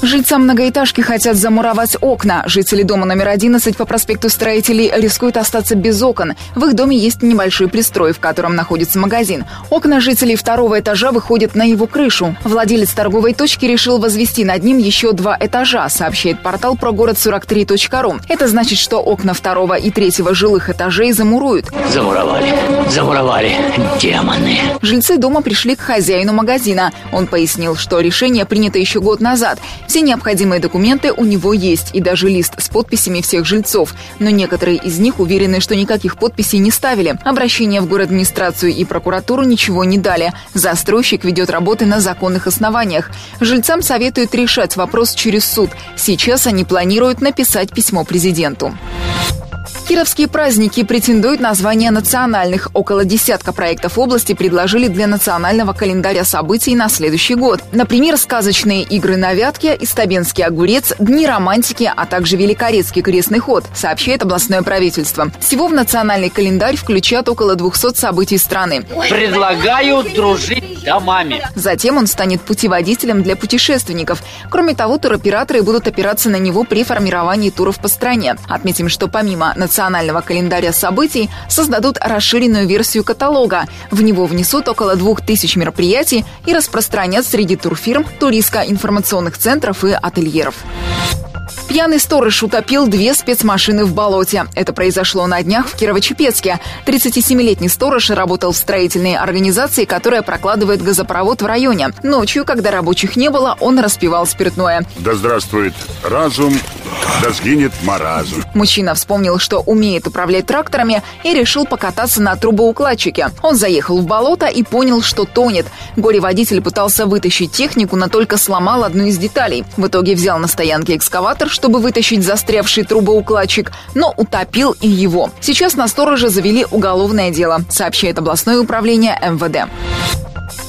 Жильцам многоэтажки хотят замуровать окна. Жители дома номер 11 по проспекту Строителей рискуют остаться без окон. В их доме есть небольшой пристрой, в котором находится магазин. Окна жителей второго этажа выходят на его крышу. Владелец торговой точки решил возвести над ним еще два этажа, сообщает портал про город 43.ру. Это значит, что окна второго и третьего жилых этажей замуруют. Замуровали, замуровали, демоны. Жильцы дома пришли к хозяину магазина. Он пояснил, что решение принято еще год назад. Все необходимые документы у него есть, и даже лист с подписями всех жильцов. Но некоторые из них уверены, что никаких подписей не ставили. Обращение в город администрацию и прокуратуру ничего не дали. Застройщик ведет работы на законных основаниях. Жильцам советуют решать вопрос через суд. Сейчас они планируют написать письмо президенту. Кировские праздники претендуют на звание национальных. Около десятка проектов области предложили для национального календаря событий на следующий год. Например, сказочные игры на Вятке, Истабенский огурец, Дни романтики, а также Великорецкий крестный ход, сообщает областное правительство. Всего в национальный календарь включат около 200 событий страны. Предлагаю дружить домами. Затем он станет путеводителем для путешественников. Кроме того, туроператоры будут опираться на него при формировании туров по стране. Отметим, что помимо национального календаря событий создадут расширенную версию каталога. В него внесут около двух тысяч мероприятий и распространят среди турфирм, туристско-информационных центров и ательеров. Пьяный сторож утопил две спецмашины в болоте. Это произошло на днях в Кирово-Чепецке. 37-летний сторож работал в строительной организации, которая прокладывает газопровод в районе. Ночью, когда рабочих не было, он распивал спиртное. Да здравствует разум, да сгинет маразм. Мужчина вспомнил, что умеет управлять тракторами и решил покататься на трубоукладчике. Он заехал в болото и понял, что тонет. Горе-водитель пытался вытащить технику, но только сломал одну из деталей. В итоге взял на стоянке экскаватор, чтобы вытащить застрявший трубоукладчик, но утопил и его. Сейчас на сторожа завели уголовное дело, сообщает областное управление МВД.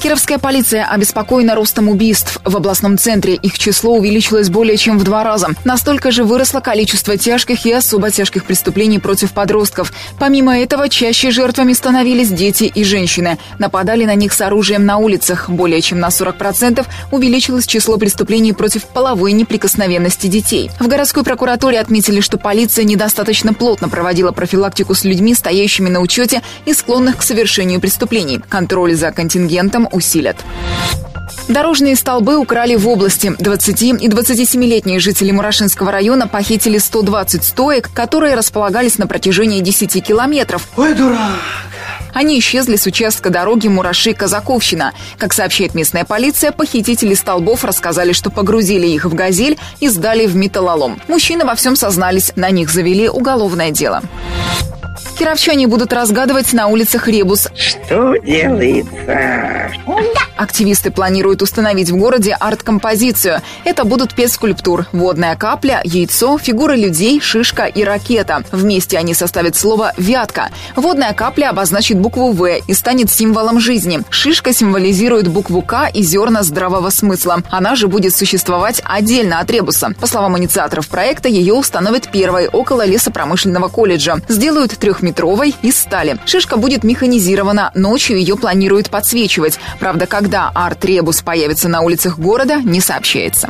Кировская полиция обеспокоена ростом убийств. В областном центре их число увеличилось более чем в два раза. Настолько же выросло количество тяжких и особо тяжких преступлений против подростков. Помимо этого, чаще жертвами становились дети и женщины. Нападали на них с оружием на улицах. Более чем на 40% увеличилось число преступлений против половой неприкосновенности детей. В городской прокуратуре отметили, что полиция недостаточно плотно проводила профилактику с людьми, стоящими на учете и склонных к совершению преступлений. Контроль за контингентом усилят. Дорожные столбы украли в области. 20 и 27-летние жители Мурашинского района похитили 120 стоек, которые располагались на протяжении 10 километров. Ой, дурак. Они исчезли с участка дороги Мураши-Казаковщина. Как сообщает местная полиция, похитители столбов рассказали, что погрузили их в «Газель» и сдали в металлолом. Мужчины во всем сознались, на них завели уголовное дело. Кировчане будут разгадывать на улицах ребус. Что делается? Активисты планируют установить в городе арт-композицию. Это будут пять скульптур. Водная капля, яйцо, фигуры людей, шишка и ракета. Вместе они составят слово «вятка». Водная капля обозначит букву «В» и станет символом жизни. Шишка символизирует букву «К» и зерна здравого смысла. Она же будет существовать отдельно от ребуса. По словам инициаторов проекта, ее установят первой около лесопромышленного колледжа. Сделают трехметровой из стали. Шишка будет механизирована. Ночью ее планируют подсвечивать. Правда, когда арт-ребус появится на улицах города, не сообщается.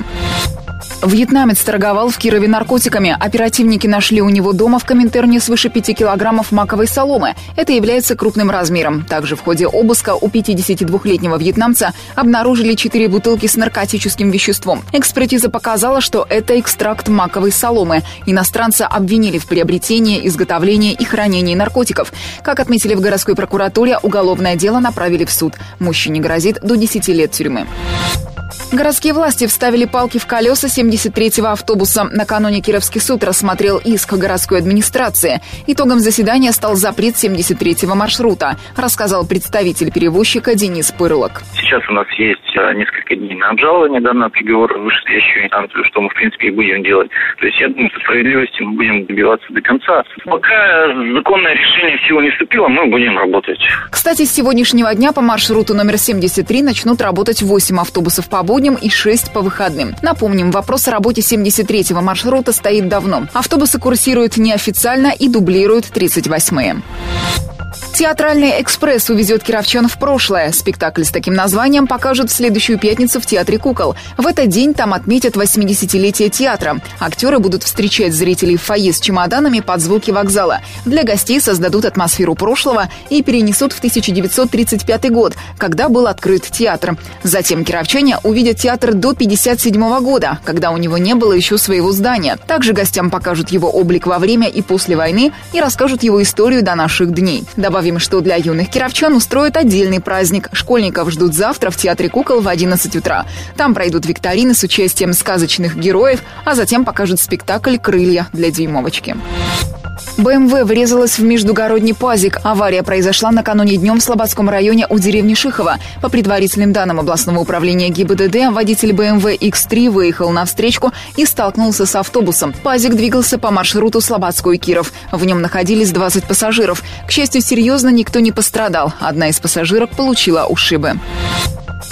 Вьетнамец торговал в Кирове наркотиками. Оперативники нашли у него дома в Коминтерне свыше 5 килограммов маковой соломы. Это является крупным размером. Также в ходе обыска у 52-летнего вьетнамца обнаружили 4 бутылки с наркотическим веществом. Экспертиза показала, что это экстракт маковой соломы. Иностранца обвинили в приобретении, изготовлении и хранении наркотиков. Как отметили в городской прокуратуре, уголовное дело направили в суд. Мужчине грозит до 10 лет тюрьмы. Городские власти вставили палки в колеса 73-го автобуса. Накануне Кировский суд рассмотрел иск городской администрации. Итогом заседания стал запрет 73-го маршрута, рассказал представитель перевозчика Денис Пырлок. Сейчас у нас есть а, несколько дней на обжалование данного приговора в вышестоящую инстанцию, что мы, в принципе, и будем делать. То есть, я думаю, что справедливости мы будем добиваться до конца. Пока законное решение в силу не вступило, мы будем работать. Кстати, с сегодняшнего дня по маршруту номер 73 начнут работать 8 автобусов по обочине будням и 6 по выходным. Напомним, вопрос о работе 73-го маршрута стоит давно. Автобусы курсируют неофициально и дублируют 38-е. Театральный экспресс увезет кировчан в прошлое. Спектакль с таким названием покажут в следующую пятницу в Театре кукол. В этот день там отметят 80-летие театра. Актеры будут встречать зрителей в фойе с чемоданами под звуки вокзала. Для гостей создадут атмосферу прошлого и перенесут в 1935 год, когда был открыт театр. Затем кировчане увидят театр до 1957 года, когда у него не было еще своего здания. Также гостям покажут его облик во время и после войны и расскажут его историю до наших дней. Добавим, что для юных кировчан устроят отдельный праздник. Школьников ждут завтра в Театре кукол в 11 утра. Там пройдут викторины с участием сказочных героев, а затем покажут спектакль «Крылья» для дюймовочки. БМВ врезалась в междугородний пазик. Авария произошла накануне днем в Слободском районе у деревни Шихова. По предварительным данным областного управления ГИБДД, водитель БМВ X3 выехал на встречку и столкнулся с автобусом. Пазик двигался по маршруту Слободской Киров. В нем находились 20 пассажиров. К счастью, серьезно никто не пострадал. Одна из пассажирок получила ушибы.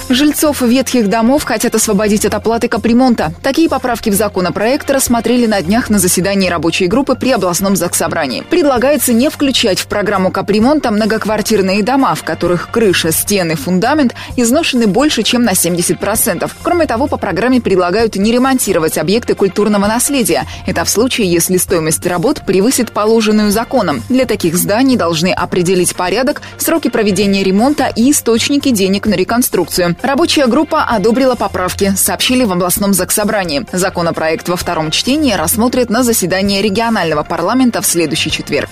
Жильцов ветхих домов хотят освободить от оплаты капремонта. Такие поправки в законопроект рассмотрели на днях на заседании рабочей группы при областном заксобрании. Предлагается не включать в программу капремонта многоквартирные дома, в которых крыша, стены, фундамент изношены больше, чем на 70%. Кроме того, по программе предлагают не ремонтировать объекты культурного наследия. Это в случае, если стоимость работ превысит положенную законом. Для таких зданий должны определить порядок, сроки проведения ремонта и источники денег на реконструкцию. Рабочая группа одобрила поправки, сообщили в областном заксобрании. Законопроект во втором чтении рассмотрят на заседании регионального парламента в следующий четверг.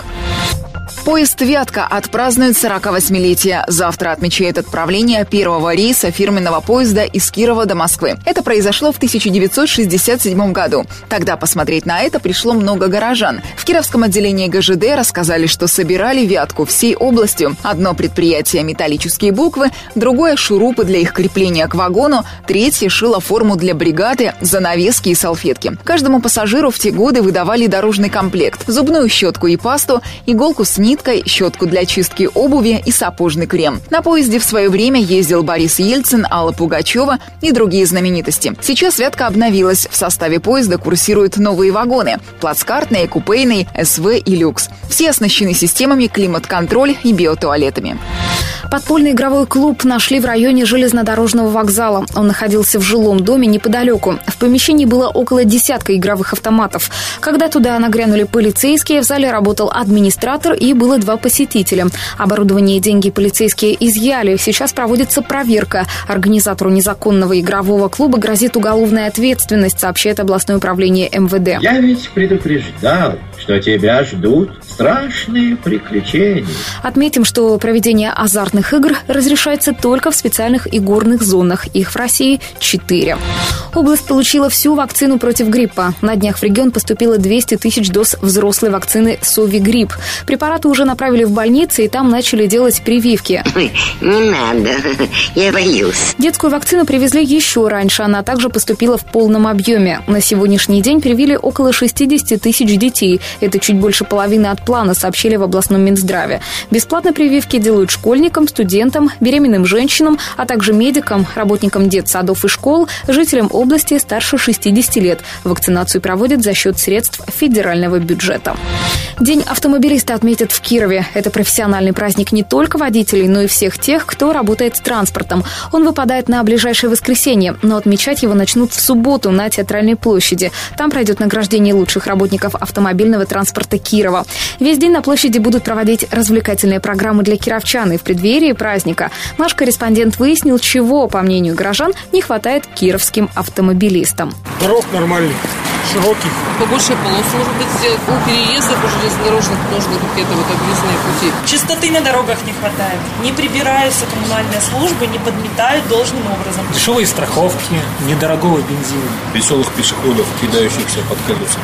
Поезд «Вятка» отпразднует 48-летие. Завтра отмечает отправление первого рейса фирменного поезда из Кирова до Москвы. Это произошло в 1967 году. Тогда посмотреть на это пришло много горожан. В Кировском отделении ГЖД рассказали, что собирали «Вятку» всей областью. Одно предприятие – металлические буквы, другое – шурупы для их крепления к вагону, третье – шило форму для бригады, занавески и салфетки. Каждому пассажиру в те годы выдавали дорожный комплект – зубную щетку и пасту, иголку с ниткой, ниткой, щетку для чистки обуви и сапожный крем. На поезде в свое время ездил Борис Ельцин, Алла Пугачева и другие знаменитости. Сейчас Вятка обновилась. В составе поезда курсируют новые вагоны – плацкартные, купейные, СВ и люкс. Все оснащены системами климат-контроль и биотуалетами. Подпольный игровой клуб нашли в районе железнодорожного вокзала. Он находился в жилом доме неподалеку. В помещении было около десятка игровых автоматов. Когда туда нагрянули полицейские, в зале работал администратор и было два посетителя. Оборудование и деньги полицейские изъяли. Сейчас проводится проверка. Организатору незаконного игрового клуба грозит уголовная ответственность, сообщает областное управление МВД. Я ведь предупреждал, что тебя ждут страшные приключения. Отметим, что проведение азартных игр разрешается только в специальных игорных зонах. Их в России четыре. Область получила всю вакцину против гриппа. На днях в регион поступило 200 тысяч доз взрослой вакцины Сови-грипп. Препараты уже направили в больницы, и там начали делать прививки. Не надо, я боюсь. Детскую вакцину привезли еще раньше. Она также поступила в полном объеме. На сегодняшний день привили около 60 тысяч детей. Это чуть больше половины от плана, сообщили в областном Минздраве. Бесплатно прививки делают школьникам, студентам, беременным женщинам, а также медикам, работникам детсадов и школ, жителям области старше 60 лет. Вакцинацию проводят за счет средств федерального бюджета. День автомобилиста отметят в Кирове. Это профессиональный праздник не только водителей, но и всех тех, кто работает с транспортом. Он выпадает на ближайшее воскресенье, но отмечать его начнут в субботу на Театральной площади. Там пройдет награждение лучших работников автомобильного транспорта Кирова. Весь день на площади будут проводить развлекательные программы для кировчан. И в преддверии праздника наш корреспондент выяснил, чего, по мнению горожан, не хватает кировским автомобилистам. Дорог нормальных, широких. Побольше полос, может быть, сделать. У переездов у железнодорожных нужны какие-то вот объездные пути. Чистоты на дорогах не хватает. Не прибираются коммунальные службы, не подметают должным образом. Дешевые страховки, недорогого бензина. Веселых пешеходов, кидающихся под колеса.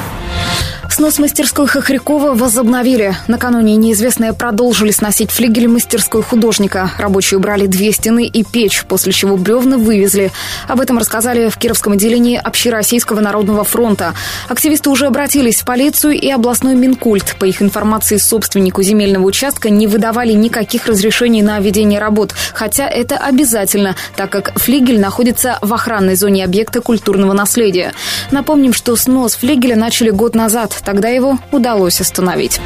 Снос мастерской Хохрякова возобновили. Накануне неизвестные продолжили сносить флигель мастерской художника. Рабочие убрали две стены и печь, после чего бревна вывезли. Об этом рассказали в Кировском отделении Общероссийского народного фронта. Активисты уже обратились в полицию и областной Минкульт. По их информации, собственнику земельного участка не выдавали никаких разрешений на ведение работ, хотя это обязательно, так как флигель находится в охранной зоне объекта культурного наследия. Напомним, что снос флигеля начали год назад. Тогда его удалось остановить.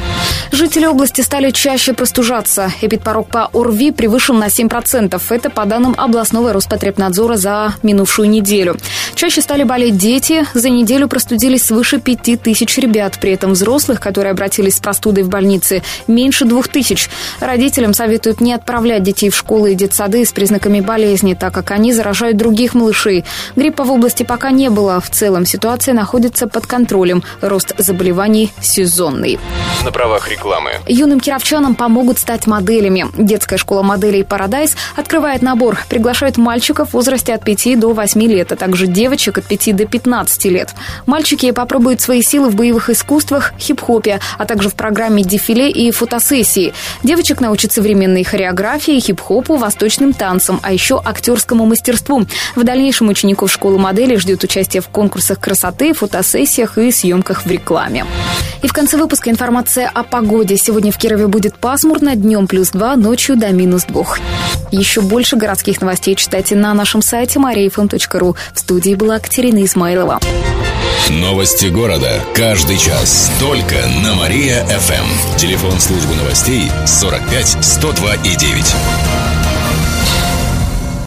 Жители области стали чаще простужаться. Эпидпорог по ОРВИ превышен на 7%. Это по данным областного Роспотребнадзора за минувшую неделю. Чаще стали болеть дети. За неделю простудились свыше 5 тысяч ребят. При этом взрослых, которые обратились с простудой в больнице, меньше 2 тысяч. Родителям советуют не отправлять детей в школы и детсады с признаками болезни, так как они заражают других малышей. Гриппа в области пока не было. В целом ситуация находится под контролем. Рост заболеваний сезонный. На правах рекламы. Юным кировчанам помогут стать моделями. Детская школа моделей «Парадайз» открывает набор. Приглашает мальчиков в возрасте от 5 до 8 лет, а также девочек от 5 до 15 лет. Мальчики попробуют свои силы в боевых искусствах, хип-хопе, а также в программе дефиле и фотосессии. Девочек научат современной хореографии, хип-хопу, восточным танцам, а еще актерскому мастерству. В дальнейшем учеников школы моделей ждет участие в конкурсах красоты, фотосессиях и съемках в рекламе. И в конце выпуска информация о погоде. Сегодня в Кирове будет пасмурно, днем плюс 2, ночью до минус 2. Еще больше городских новостей читайте на нашем сайте mariafm.ru. В студии была Катерина Измайлова. Новости города. Каждый час. Только на Мария-ФМ. Телефон службы новостей 45 102 и 9.